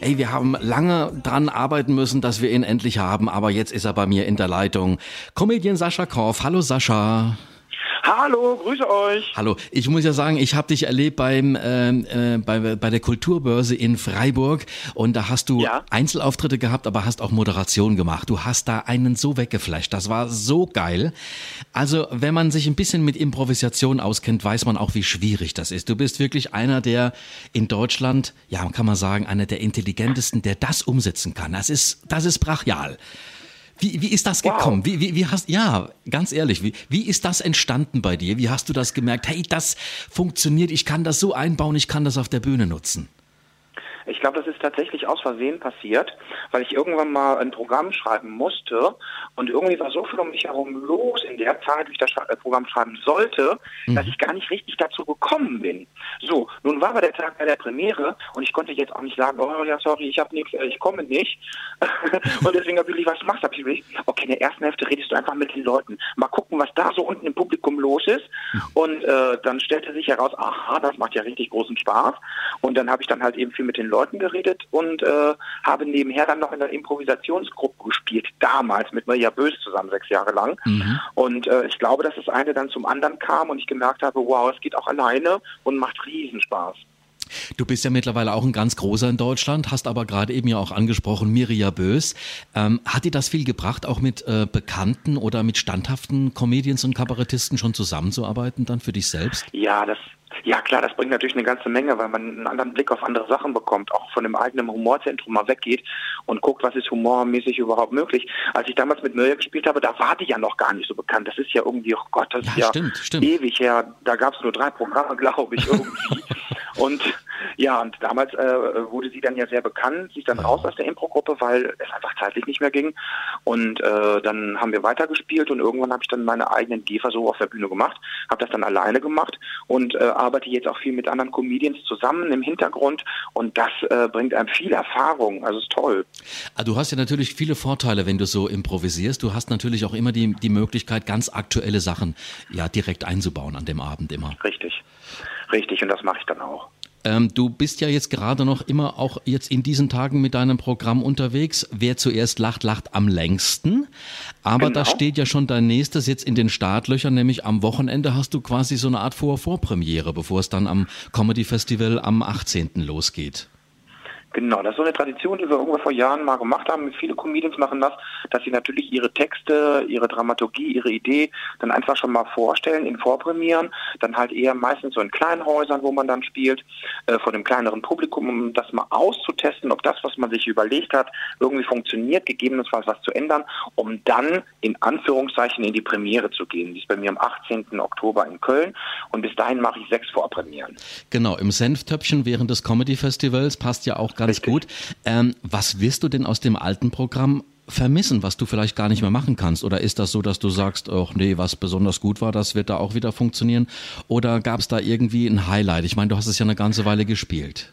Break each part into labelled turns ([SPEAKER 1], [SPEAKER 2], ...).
[SPEAKER 1] ey, wir haben lange dran arbeiten müssen, dass wir ihn endlich haben, aber jetzt ist er bei mir in der Leitung. Comedian Sascha Korf. Hallo Sascha.
[SPEAKER 2] Hallo, grüße euch.
[SPEAKER 1] Hallo, ich muss ja sagen, ich habe dich erlebt beim ähm, äh, bei, bei der Kulturbörse in Freiburg und da hast du ja? Einzelauftritte gehabt, aber hast auch Moderation gemacht. Du hast da einen so weggeflasht. Das war so geil. Also, wenn man sich ein bisschen mit Improvisation auskennt, weiß man auch, wie schwierig das ist. Du bist wirklich einer der in Deutschland, ja, kann man sagen, einer der intelligentesten, der das umsetzen kann. Das ist das ist brachial. Wie, wie ist das gekommen? Wow. Wie, wie, wie hast, ja, ganz ehrlich, wie, wie ist das entstanden bei dir? Wie hast du das gemerkt? Hey, das funktioniert, ich kann das so einbauen, ich kann das auf der Bühne nutzen.
[SPEAKER 2] Ich glaube, das ist tatsächlich aus Versehen passiert, weil ich irgendwann mal ein Programm schreiben musste und irgendwie war so viel um mich herum los in der Zeit, wie ich das äh, Programm schreiben sollte, mhm. dass ich gar nicht richtig dazu gekommen bin. So, nun war aber der Tag bei der Premiere und ich konnte jetzt auch nicht sagen, oh ja, sorry, ich habe nichts, äh, ich komme nicht. und deswegen habe ich, was machst du? Okay, in der ersten Hälfte redest du einfach mit den Leuten. Mal gucken, was da so unten im Publikum los ist. Mhm. Und äh, dann stellte sich heraus, aha, das macht ja richtig großen Spaß. Und dann habe ich dann halt eben viel mit den Leuten Leuten geredet und äh, habe nebenher dann noch in der Improvisationsgruppe gespielt, damals mit Maria Bös zusammen, sechs Jahre lang. Mhm. Und äh, ich glaube, dass das eine dann zum anderen kam und ich gemerkt habe, wow, es geht auch alleine und macht Riesenspaß.
[SPEAKER 1] Du bist ja mittlerweile auch ein ganz großer in Deutschland, hast aber gerade eben ja auch angesprochen, Mirja Bös. Ähm, hat dir das viel gebracht, auch mit äh, bekannten oder mit standhaften Comedians und Kabarettisten schon zusammenzuarbeiten, dann für dich selbst?
[SPEAKER 2] Ja, das, ja klar, das bringt natürlich eine ganze Menge, weil man einen anderen Blick auf andere Sachen bekommt, auch von dem eigenen Humorzentrum mal weggeht und guckt, was ist humormäßig überhaupt möglich. Als ich damals mit Mirja gespielt habe, da war die ja noch gar nicht so bekannt. Das ist ja irgendwie, oh Gott, das ja, ist ja stimmt, stimmt. ewig her. Da gab es nur drei Programme, glaube ich, irgendwie. und ja, und damals äh, wurde sie dann ja sehr bekannt, sie ist dann raus aus der Impro-Gruppe, weil es einfach zeitlich nicht mehr ging. Und äh, dann haben wir weitergespielt und irgendwann habe ich dann meine eigenen Gehversuche auf der Bühne gemacht, habe das dann alleine gemacht und äh, arbeite jetzt auch viel mit anderen Comedians zusammen im Hintergrund und das äh, bringt einem viel Erfahrung. Also ist toll.
[SPEAKER 1] Ah, du hast ja natürlich viele Vorteile, wenn du so improvisierst. Du hast natürlich auch immer die, die Möglichkeit, ganz aktuelle Sachen ja direkt einzubauen an dem Abend immer.
[SPEAKER 2] Richtig. Richtig, und das mache ich dann auch.
[SPEAKER 1] Ähm, du bist ja jetzt gerade noch immer auch jetzt in diesen Tagen mit deinem Programm unterwegs. Wer zuerst lacht, lacht am längsten. Aber genau. da steht ja schon dein nächstes jetzt in den Startlöchern, nämlich am Wochenende hast du quasi so eine Art Vor Vorpremiere, bevor es dann am Comedy Festival am 18. losgeht.
[SPEAKER 2] Genau, das ist so eine Tradition, die wir irgendwann vor Jahren mal gemacht haben. Viele Comedians machen das, dass sie natürlich ihre Texte, ihre Dramaturgie, ihre Idee dann einfach schon mal vorstellen, in Vorpremieren, dann halt eher meistens so in kleinen Häusern, wo man dann spielt, äh, vor dem kleineren Publikum, um das mal auszutesten, ob das, was man sich überlegt hat, irgendwie funktioniert, gegebenenfalls was zu ändern, um dann in Anführungszeichen in die Premiere zu gehen. Die ist bei mir am 18. Oktober in Köln und bis dahin mache ich sechs Vorpremieren.
[SPEAKER 1] Genau, im Senftöpfchen während des Comedy Festivals passt ja auch ganz Richtig. gut. Ähm, was wirst du denn aus dem alten Programm vermissen, was du vielleicht gar nicht mehr machen kannst? Oder ist das so, dass du sagst, ach nee, was besonders gut war, das wird da auch wieder funktionieren? Oder gab es da irgendwie ein Highlight? Ich meine, du hast es ja eine ganze Weile gespielt.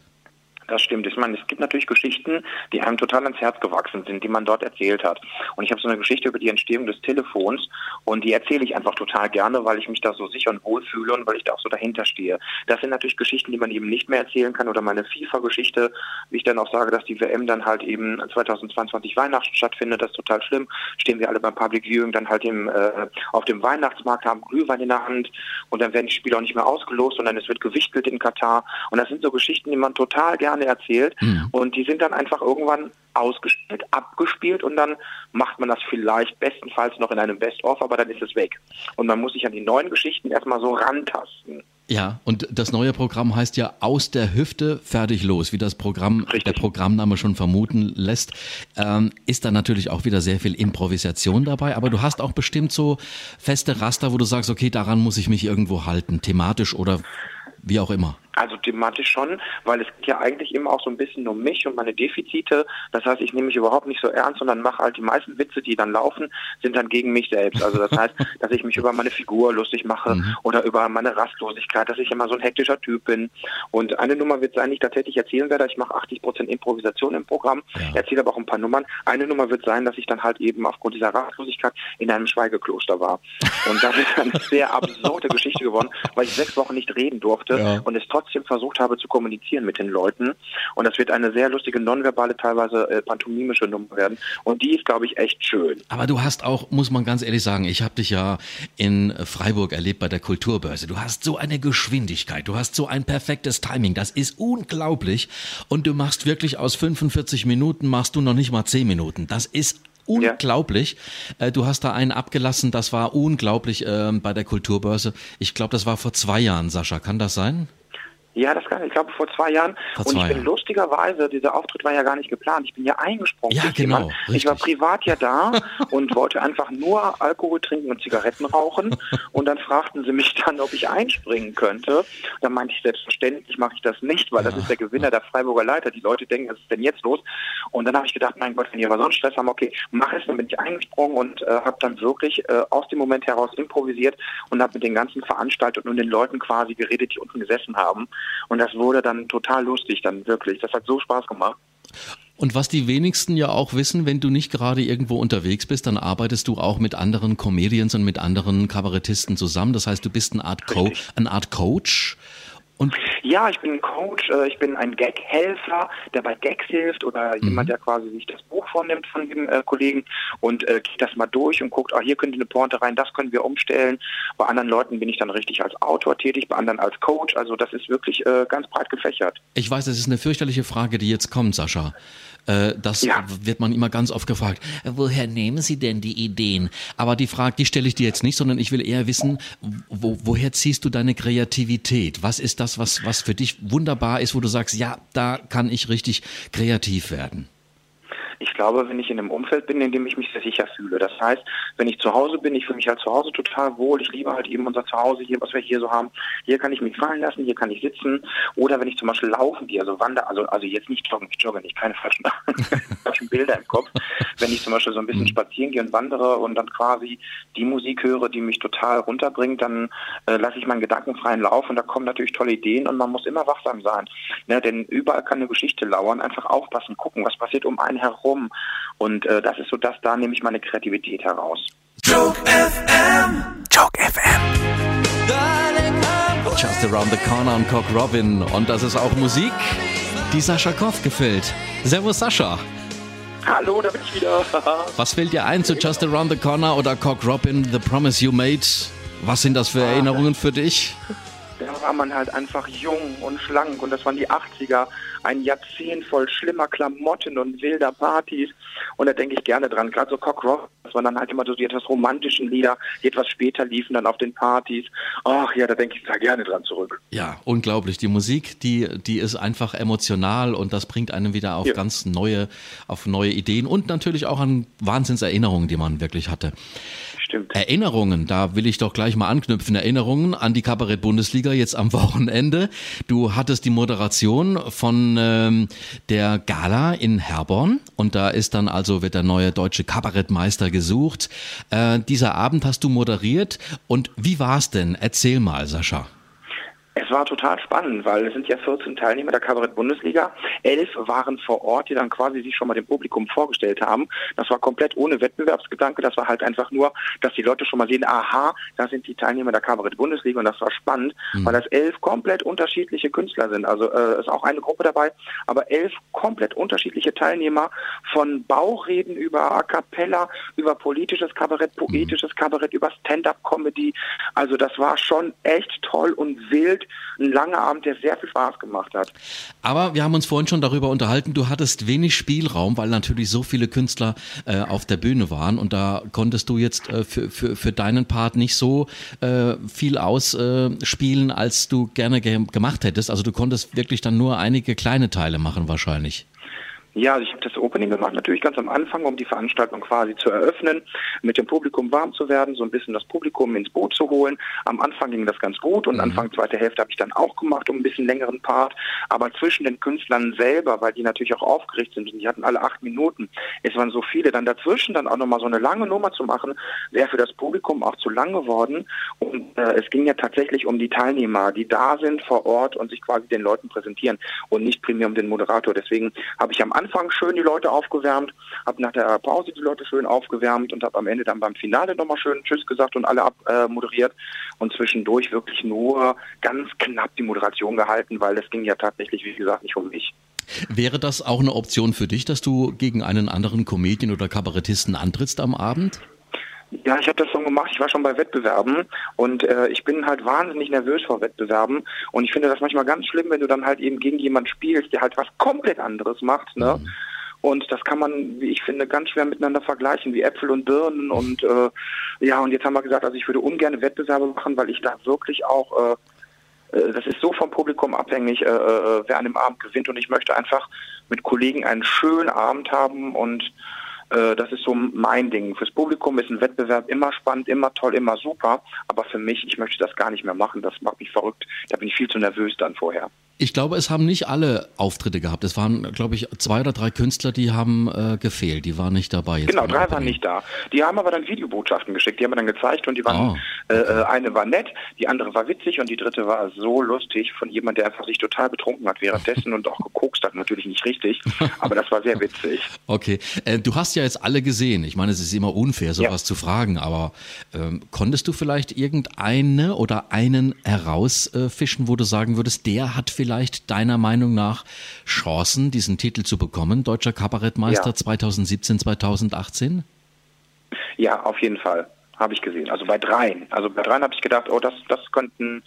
[SPEAKER 2] Das stimmt. Ich meine, es gibt natürlich Geschichten, die einem total ans Herz gewachsen sind, die man dort erzählt hat. Und ich habe so eine Geschichte über die Entstehung des Telefons und die erzähle ich einfach total gerne, weil ich mich da so sicher und wohl fühle und weil ich da auch so dahinter stehe. Das sind natürlich Geschichten, die man eben nicht mehr erzählen kann oder meine FIFA-Geschichte, wie ich dann auch sage, dass die WM dann halt eben 2022 Weihnachten stattfindet, das ist total schlimm. Stehen wir alle beim Public Viewing dann halt im, äh, auf dem Weihnachtsmarkt, haben Glühwein in der Hand und dann werden die Spiele auch nicht mehr ausgelost, sondern es wird gewichtelt in Katar. Und das sind so Geschichten, die man total gerne gerne erzählt. Mhm. Und die sind dann einfach irgendwann ausgespielt, abgespielt und dann macht man das vielleicht bestenfalls noch in einem Best-of, aber dann ist es weg. Und man muss sich an die neuen Geschichten erstmal so rantasten.
[SPEAKER 1] Ja, und das neue Programm heißt ja aus der Hüfte fertig los, wie das Programm, Richtig. der Programmname schon vermuten lässt. Ähm, ist da natürlich auch wieder sehr viel Improvisation dabei, aber du hast auch bestimmt so feste Raster, wo du sagst, okay, daran muss ich mich irgendwo halten, thematisch oder wie auch immer.
[SPEAKER 2] Also thematisch schon, weil es geht ja eigentlich immer auch so ein bisschen um mich und meine Defizite. Das heißt, ich nehme mich überhaupt nicht so ernst, sondern mache halt die meisten Witze, die dann laufen, sind dann gegen mich selbst. Also das heißt, dass ich mich über meine Figur lustig mache mhm. oder über meine Rastlosigkeit, dass ich immer so ein hektischer Typ bin. Und eine Nummer wird sein, die ich tatsächlich erzählen werde. Ich mache 80 Prozent Improvisation im Programm, ja. erzähle aber auch ein paar Nummern. Eine Nummer wird sein, dass ich dann halt eben aufgrund dieser Rastlosigkeit in einem Schweigekloster war. Und das ist eine sehr absurde Geschichte geworden, weil ich sechs Wochen nicht reden durfte ja. und es trotzdem trotzdem versucht habe zu kommunizieren mit den Leuten. Und das wird eine sehr lustige, nonverbale, teilweise äh, pantomimische Nummer werden. Und die ist, glaube ich, echt schön.
[SPEAKER 1] Aber du hast auch, muss man ganz ehrlich sagen, ich habe dich ja in Freiburg erlebt bei der Kulturbörse. Du hast so eine Geschwindigkeit, du hast so ein perfektes Timing. Das ist unglaublich. Und du machst wirklich aus 45 Minuten, machst du noch nicht mal 10 Minuten. Das ist unglaublich. Ja. Äh, du hast da einen abgelassen, das war unglaublich äh, bei der Kulturbörse. Ich glaube, das war vor zwei Jahren, Sascha. Kann das sein?
[SPEAKER 2] Ja, das kann ich. glaube vor zwei Jahren. Vor zwei und ich bin Jahren. lustigerweise, dieser Auftritt war ja gar nicht geplant. Ich bin ja eingesprungen.
[SPEAKER 1] Ja, genau.
[SPEAKER 2] Ich war privat ja da und wollte einfach nur Alkohol trinken und Zigaretten rauchen. Und dann fragten sie mich dann, ob ich einspringen könnte. Dann meinte ich, selbstverständlich mache ich das nicht, weil ja. das ist der Gewinner der Freiburger Leiter. Die Leute denken, was ist denn jetzt los? Und dann habe ich gedacht, mein Gott, wenn ihr aber so einen Stress haben, okay, mach es. Dann bin ich eingesprungen und äh, habe dann wirklich äh, aus dem Moment heraus improvisiert und habe mit den ganzen Veranstaltern und den Leuten quasi geredet, die unten gesessen haben. Und das wurde dann total lustig, dann wirklich. Das hat so Spaß gemacht.
[SPEAKER 1] Und was die wenigsten ja auch wissen, wenn du nicht gerade irgendwo unterwegs bist, dann arbeitest du auch mit anderen Comedians und mit anderen Kabarettisten zusammen. Das heißt, du bist eine Art, Co eine Art Coach
[SPEAKER 2] und ja, ich bin ein Coach, äh, ich bin ein Gag-Helfer, der bei Gags hilft oder mhm. jemand, der quasi sich das Buch vornimmt von dem äh, Kollegen und äh, geht das mal durch und guckt, ah, hier könnte eine Pointe rein, das können wir umstellen. Bei anderen Leuten bin ich dann richtig als Autor tätig, bei anderen als Coach. Also das ist wirklich äh, ganz breit gefächert.
[SPEAKER 1] Ich weiß, es ist eine fürchterliche Frage, die jetzt kommt, Sascha. Äh, das ja. wird man immer ganz oft gefragt. Woher nehmen Sie denn die Ideen? Aber die Frage, die stelle ich dir jetzt nicht, sondern ich will eher wissen, wo, woher ziehst du deine Kreativität? Was ist das, was, was für dich wunderbar ist, wo du sagst, ja, da kann ich richtig kreativ werden?
[SPEAKER 2] Ich glaube, wenn ich in einem Umfeld bin, in dem ich mich sehr sicher fühle. Das heißt, wenn ich zu Hause bin, ich fühle mich halt zu Hause total wohl. Ich liebe halt eben unser Zuhause hier, was wir hier so haben. Hier kann ich mich fallen lassen, hier kann ich sitzen. Oder wenn ich zum Beispiel laufen gehe, also wandere, also, also jetzt nicht joggen, ich jogge nicht, keine falschen, falschen Bilder im Kopf. Wenn ich zum Beispiel so ein bisschen mhm. spazieren gehe und wandere und dann quasi die Musik höre, die mich total runterbringt, dann äh, lasse ich meinen gedankenfreien Lauf und da kommen natürlich tolle Ideen und man muss immer wachsam sein. Ne? Denn überall kann eine Geschichte lauern. Einfach aufpassen, gucken, was passiert um einen herum rum. Und äh, das ist so das, da nehme ich meine Kreativität heraus. Joke FM. Joke FM.
[SPEAKER 1] Just Around the Corner und Cock Robin. Und das ist auch Musik, die Sascha Koff gefällt. Servus Sascha.
[SPEAKER 2] Hallo, da bin ich wieder.
[SPEAKER 1] Was fällt dir ein zu Just Around the Corner oder Cock Robin, The Promise You Made? Was sind das für ah, Erinnerungen für dich?
[SPEAKER 2] Da war man halt einfach jung und schlank und das waren die 80er ein Jahrzehnt voll schlimmer Klamotten und wilder Partys. Und da denke ich gerne dran. Gerade so Cock Rock, das waren dann halt immer so die etwas romantischen Lieder, die etwas später liefen dann auf den Partys. Ach ja, da denke ich da gerne dran zurück.
[SPEAKER 1] Ja, unglaublich. Die Musik, die, die ist einfach emotional und das bringt einem wieder auf ja. ganz neue, auf neue Ideen und natürlich auch an Wahnsinnserinnerungen, die man wirklich hatte.
[SPEAKER 2] Stimmt.
[SPEAKER 1] Erinnerungen, da will ich doch gleich mal anknüpfen. Erinnerungen an die Kabarett-Bundesliga jetzt am Wochenende. Du hattest die Moderation von ähm, der Gala in Herborn und da ist dann also wird der neue deutsche Kabarettmeister gesucht. Äh, dieser Abend hast du moderiert und wie war's denn? Erzähl mal, Sascha.
[SPEAKER 2] Es war total spannend, weil es sind ja 14 Teilnehmer der Kabarett-Bundesliga. Elf waren vor Ort, die dann quasi sich schon mal dem Publikum vorgestellt haben. Das war komplett ohne Wettbewerbsgedanke. Das war halt einfach nur, dass die Leute schon mal sehen, aha, da sind die Teilnehmer der Kabarett-Bundesliga. Und das war spannend, mhm. weil das elf komplett unterschiedliche Künstler sind. Also äh, ist auch eine Gruppe dabei, aber elf komplett unterschiedliche Teilnehmer von Bauchreden über A Cappella, über politisches Kabarett, poetisches mhm. Kabarett, über Stand-up-Comedy. Also das war schon echt toll und wild ein langer Abend, der sehr viel Spaß gemacht hat.
[SPEAKER 1] Aber wir haben uns vorhin schon darüber unterhalten, du hattest wenig Spielraum, weil natürlich so viele Künstler äh, auf der Bühne waren und da konntest du jetzt äh, für, für, für deinen Part nicht so äh, viel ausspielen, als du gerne ge gemacht hättest. Also du konntest wirklich dann nur einige kleine Teile machen wahrscheinlich.
[SPEAKER 2] Ja, also ich habe das Opening gemacht, natürlich ganz am Anfang, um die Veranstaltung quasi zu eröffnen, mit dem Publikum warm zu werden, so ein bisschen das Publikum ins Boot zu holen. Am Anfang ging das ganz gut und mhm. Anfang zweite Hälfte habe ich dann auch gemacht, um ein bisschen längeren Part. Aber zwischen den Künstlern selber, weil die natürlich auch aufgeregt sind und die hatten alle acht Minuten, es waren so viele, dann dazwischen dann auch nochmal so eine lange Nummer zu machen, wäre für das Publikum auch zu lang geworden. Und äh, es ging ja tatsächlich um die Teilnehmer, die da sind vor Ort und sich quasi den Leuten präsentieren und nicht primär um den Moderator. Deswegen habe ich am Anfang Anfang schön die Leute aufgewärmt, habe nach der Pause die Leute schön aufgewärmt und habe am Ende dann beim Finale nochmal schön Tschüss gesagt und alle abmoderiert äh, und zwischendurch wirklich nur ganz knapp die Moderation gehalten, weil es ging ja tatsächlich, wie gesagt, nicht um mich.
[SPEAKER 1] Wäre das auch eine Option für dich, dass du gegen einen anderen Comedian oder Kabarettisten antrittst am Abend?
[SPEAKER 2] Ja, ich habe das schon gemacht. Ich war schon bei Wettbewerben und äh, ich bin halt wahnsinnig nervös vor Wettbewerben und ich finde das manchmal ganz schlimm, wenn du dann halt eben gegen jemanden spielst, der halt was komplett anderes macht. Ne? Mhm. Und das kann man, wie ich finde, ganz schwer miteinander vergleichen, wie Äpfel und Birnen. Und äh, ja, und jetzt haben wir gesagt, also ich würde ungern Wettbewerbe machen, weil ich da wirklich auch, äh, äh das ist so vom Publikum abhängig, äh, äh, wer an dem Abend gewinnt. Und ich möchte einfach mit Kollegen einen schönen Abend haben und das ist so mein Ding. Fürs Publikum ist ein Wettbewerb immer spannend, immer toll, immer super. Aber für mich, ich möchte das gar nicht mehr machen. Das macht mich verrückt. Da bin ich viel zu nervös dann vorher.
[SPEAKER 1] Ich glaube, es haben nicht alle Auftritte gehabt. Es waren, glaube ich, zwei oder drei Künstler, die haben äh, gefehlt. Die waren nicht dabei.
[SPEAKER 2] Jetzt genau, drei waren nicht da. Die haben aber dann Videobotschaften geschickt. Die haben wir dann gezeigt und die waren, oh. äh, eine war nett, die andere war witzig und die dritte war so lustig von jemand, der einfach sich total betrunken hat währenddessen und auch gekokst hat. Natürlich nicht richtig, aber das war sehr witzig.
[SPEAKER 1] Okay, äh, du hast ja jetzt alle gesehen. Ich meine, es ist immer unfair, sowas ja. zu fragen, aber ähm, konntest du vielleicht irgendeine oder einen herausfischen, wo du sagen würdest, der hat vielleicht vielleicht deiner Meinung nach Chancen, diesen Titel zu bekommen, Deutscher Kabarettmeister ja. 2017, 2018?
[SPEAKER 2] Ja, auf jeden Fall. Habe ich gesehen. Also bei dreien. Also bei dreien habe ich gedacht, oh, das, das könnten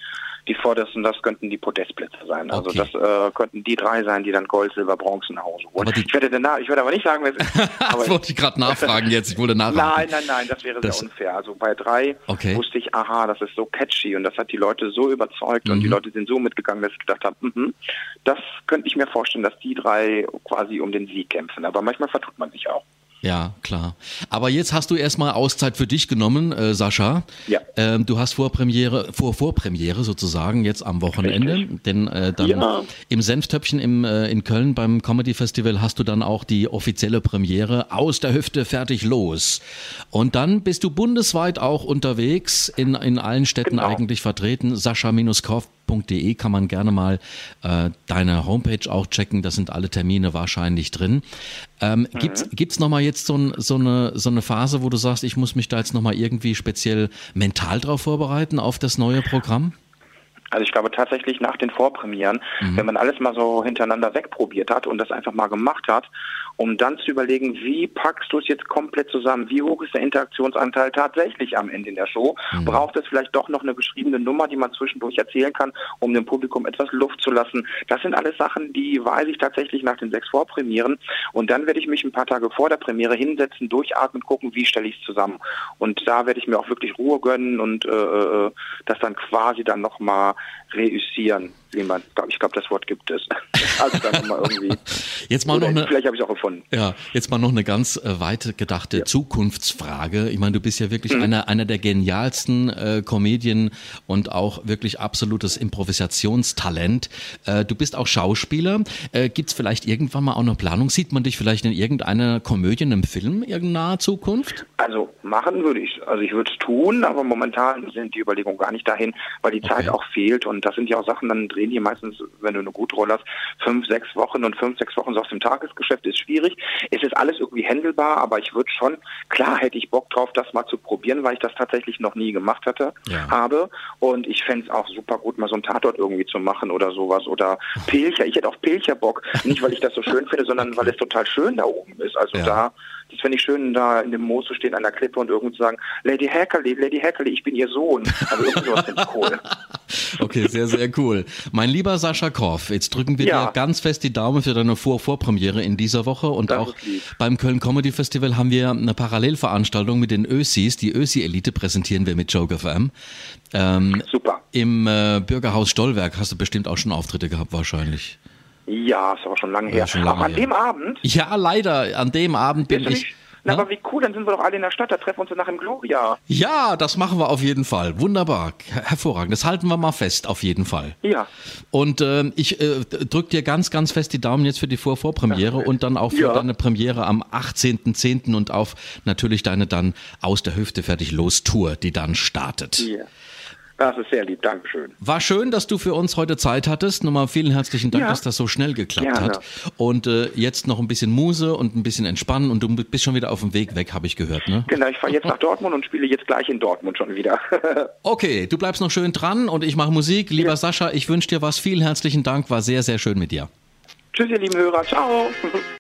[SPEAKER 2] die vordersten, das könnten die Podestplätze sein. Also okay. das äh, könnten die drei sein, die dann Gold, Silber, Bronze nach Hause holen. ich, werde den, ich werde aber nicht sagen, wer es
[SPEAKER 1] ist. das wollte ich gerade nachfragen jetzt. Ich wollte nachfragen.
[SPEAKER 2] Nein, nein, nein, das wäre das sehr unfair. Also bei drei okay. wusste ich, aha, das ist so catchy und das hat die Leute so überzeugt mhm. und die mhm. Leute sind so mitgegangen, dass ich gedacht habe, mhm, das könnte ich mir vorstellen, dass die drei quasi um den Sieg kämpfen. Aber manchmal vertut man sich auch.
[SPEAKER 1] Ja, klar. Aber jetzt hast du erstmal Auszeit für dich genommen, äh, Sascha.
[SPEAKER 2] Ja.
[SPEAKER 1] Ähm, du hast Vorpremiere, vor Vorpremiere sozusagen jetzt am Wochenende, Richtig. denn äh, dann ja. im Senftöpfchen im, äh, in Köln beim Comedy Festival hast du dann auch die offizielle Premiere aus der Hüfte fertig los. Und dann bist du bundesweit auch unterwegs, in, in allen Städten genau. eigentlich vertreten. Sascha-Korf www.ftf.de kann man gerne mal äh, deine Homepage auch checken. Da sind alle Termine wahrscheinlich drin. Ähm, mhm. Gibt es nochmal jetzt so, ein, so, eine, so eine Phase, wo du sagst, ich muss mich da jetzt nochmal irgendwie speziell mental drauf vorbereiten auf das neue Programm?
[SPEAKER 2] Also ich glaube tatsächlich nach den Vorpremieren, mhm. wenn man alles mal so hintereinander wegprobiert hat und das einfach mal gemacht hat um dann zu überlegen, wie packst du es jetzt komplett zusammen? Wie hoch ist der Interaktionsanteil tatsächlich am Ende in der Show? Mhm. Braucht es vielleicht doch noch eine geschriebene Nummer, die man zwischendurch erzählen kann, um dem Publikum etwas Luft zu lassen? Das sind alles Sachen, die weiß ich tatsächlich nach den sechs Vorpremieren. Und dann werde ich mich ein paar Tage vor der Premiere hinsetzen, durchatmen, gucken, wie stelle ich es zusammen. Und da werde ich mir auch wirklich Ruhe gönnen und äh, äh das dann quasi dann nochmal reüssieren wie man, ich glaube, das Wort gibt es. Also dann mal irgendwie.
[SPEAKER 1] Jetzt mal noch eine,
[SPEAKER 2] vielleicht habe ich es auch gefunden.
[SPEAKER 1] Ja, jetzt mal noch eine ganz äh, weit gedachte ja. Zukunftsfrage. Ich meine, du bist ja wirklich mhm. einer, einer der genialsten äh, Comedien und auch wirklich absolutes Improvisationstalent. Äh, du bist auch Schauspieler. Äh, Gibt es vielleicht irgendwann mal auch eine Planung? Sieht man dich vielleicht in irgendeiner Komödie, einem Film in naher Zukunft?
[SPEAKER 2] Also machen würde ich, also ich würde es tun, aber momentan sind die Überlegungen gar nicht dahin, weil die okay. Zeit auch fehlt und das sind ja auch Sachen dann drehen hier meistens, wenn du eine gute Rolle hast, fünf, sechs Wochen und fünf, sechs Wochen so aus dem Tagesgeschäft ist schwierig. Es ist alles irgendwie händelbar, aber ich würde schon, klar hätte ich Bock drauf, das mal zu probieren, weil ich das tatsächlich noch nie gemacht hatte, ja. habe. Und ich fände es auch super gut, mal so einen Tatort irgendwie zu machen oder sowas. Oder Pilcher. Ich hätte auf Pilcher Bock. Nicht, weil ich das so schön finde, sondern weil es total schön da oben ist. Also ja. da das fände ich schön, da in dem Moos zu stehen an der Klippe und irgendwo zu sagen, Lady Hackerly, Lady Hackerly, ich bin ihr Sohn. Also irgendwas finde ich cool.
[SPEAKER 1] Okay, sehr, sehr cool. Mein lieber Sascha Korf, jetzt drücken wir ja. dir ganz fest die Daumen für deine Vor Vorpremiere in dieser Woche und das auch beim Köln Comedy Festival haben wir eine Parallelveranstaltung mit den Ösis. Die Ösi-Elite präsentieren wir mit Joke FM.
[SPEAKER 2] Ähm, Super.
[SPEAKER 1] Im äh, Bürgerhaus Stollwerk hast du bestimmt auch schon Auftritte gehabt wahrscheinlich.
[SPEAKER 2] Ja, ist aber schon lange her. Schon lange aber an her. dem Abend?
[SPEAKER 1] Ja, leider. An dem Abend bin ich.
[SPEAKER 2] Na, aber wie cool, dann sind wir doch alle in der Stadt, da treffen wir uns danach im Gloria.
[SPEAKER 1] Ja, das machen wir auf jeden Fall. Wunderbar, hervorragend. Das halten wir mal fest, auf jeden Fall.
[SPEAKER 2] Ja.
[SPEAKER 1] Und äh, ich äh, drücke dir ganz, ganz fest die Daumen jetzt für die Vorvorpremiere und dann auch für ja. deine Premiere am 18.10. und auf natürlich deine dann aus der Hüfte fertig los Tour, die dann startet. Ja.
[SPEAKER 2] Das ist sehr lieb, Dankeschön.
[SPEAKER 1] War schön, dass du für uns heute Zeit hattest. Nochmal vielen herzlichen Dank, ja. dass das so schnell geklappt Gerne. hat. Und äh, jetzt noch ein bisschen Muse und ein bisschen entspannen und du bist schon wieder auf dem Weg weg, habe ich gehört. Ne?
[SPEAKER 2] Genau, ich fahre jetzt nach Dortmund und spiele jetzt gleich in Dortmund schon wieder.
[SPEAKER 1] okay, du bleibst noch schön dran und ich mache Musik. Lieber ja. Sascha, ich wünsche dir was. Vielen herzlichen Dank, war sehr, sehr schön mit dir.
[SPEAKER 2] Tschüss, ihr lieben Hörer. Ciao.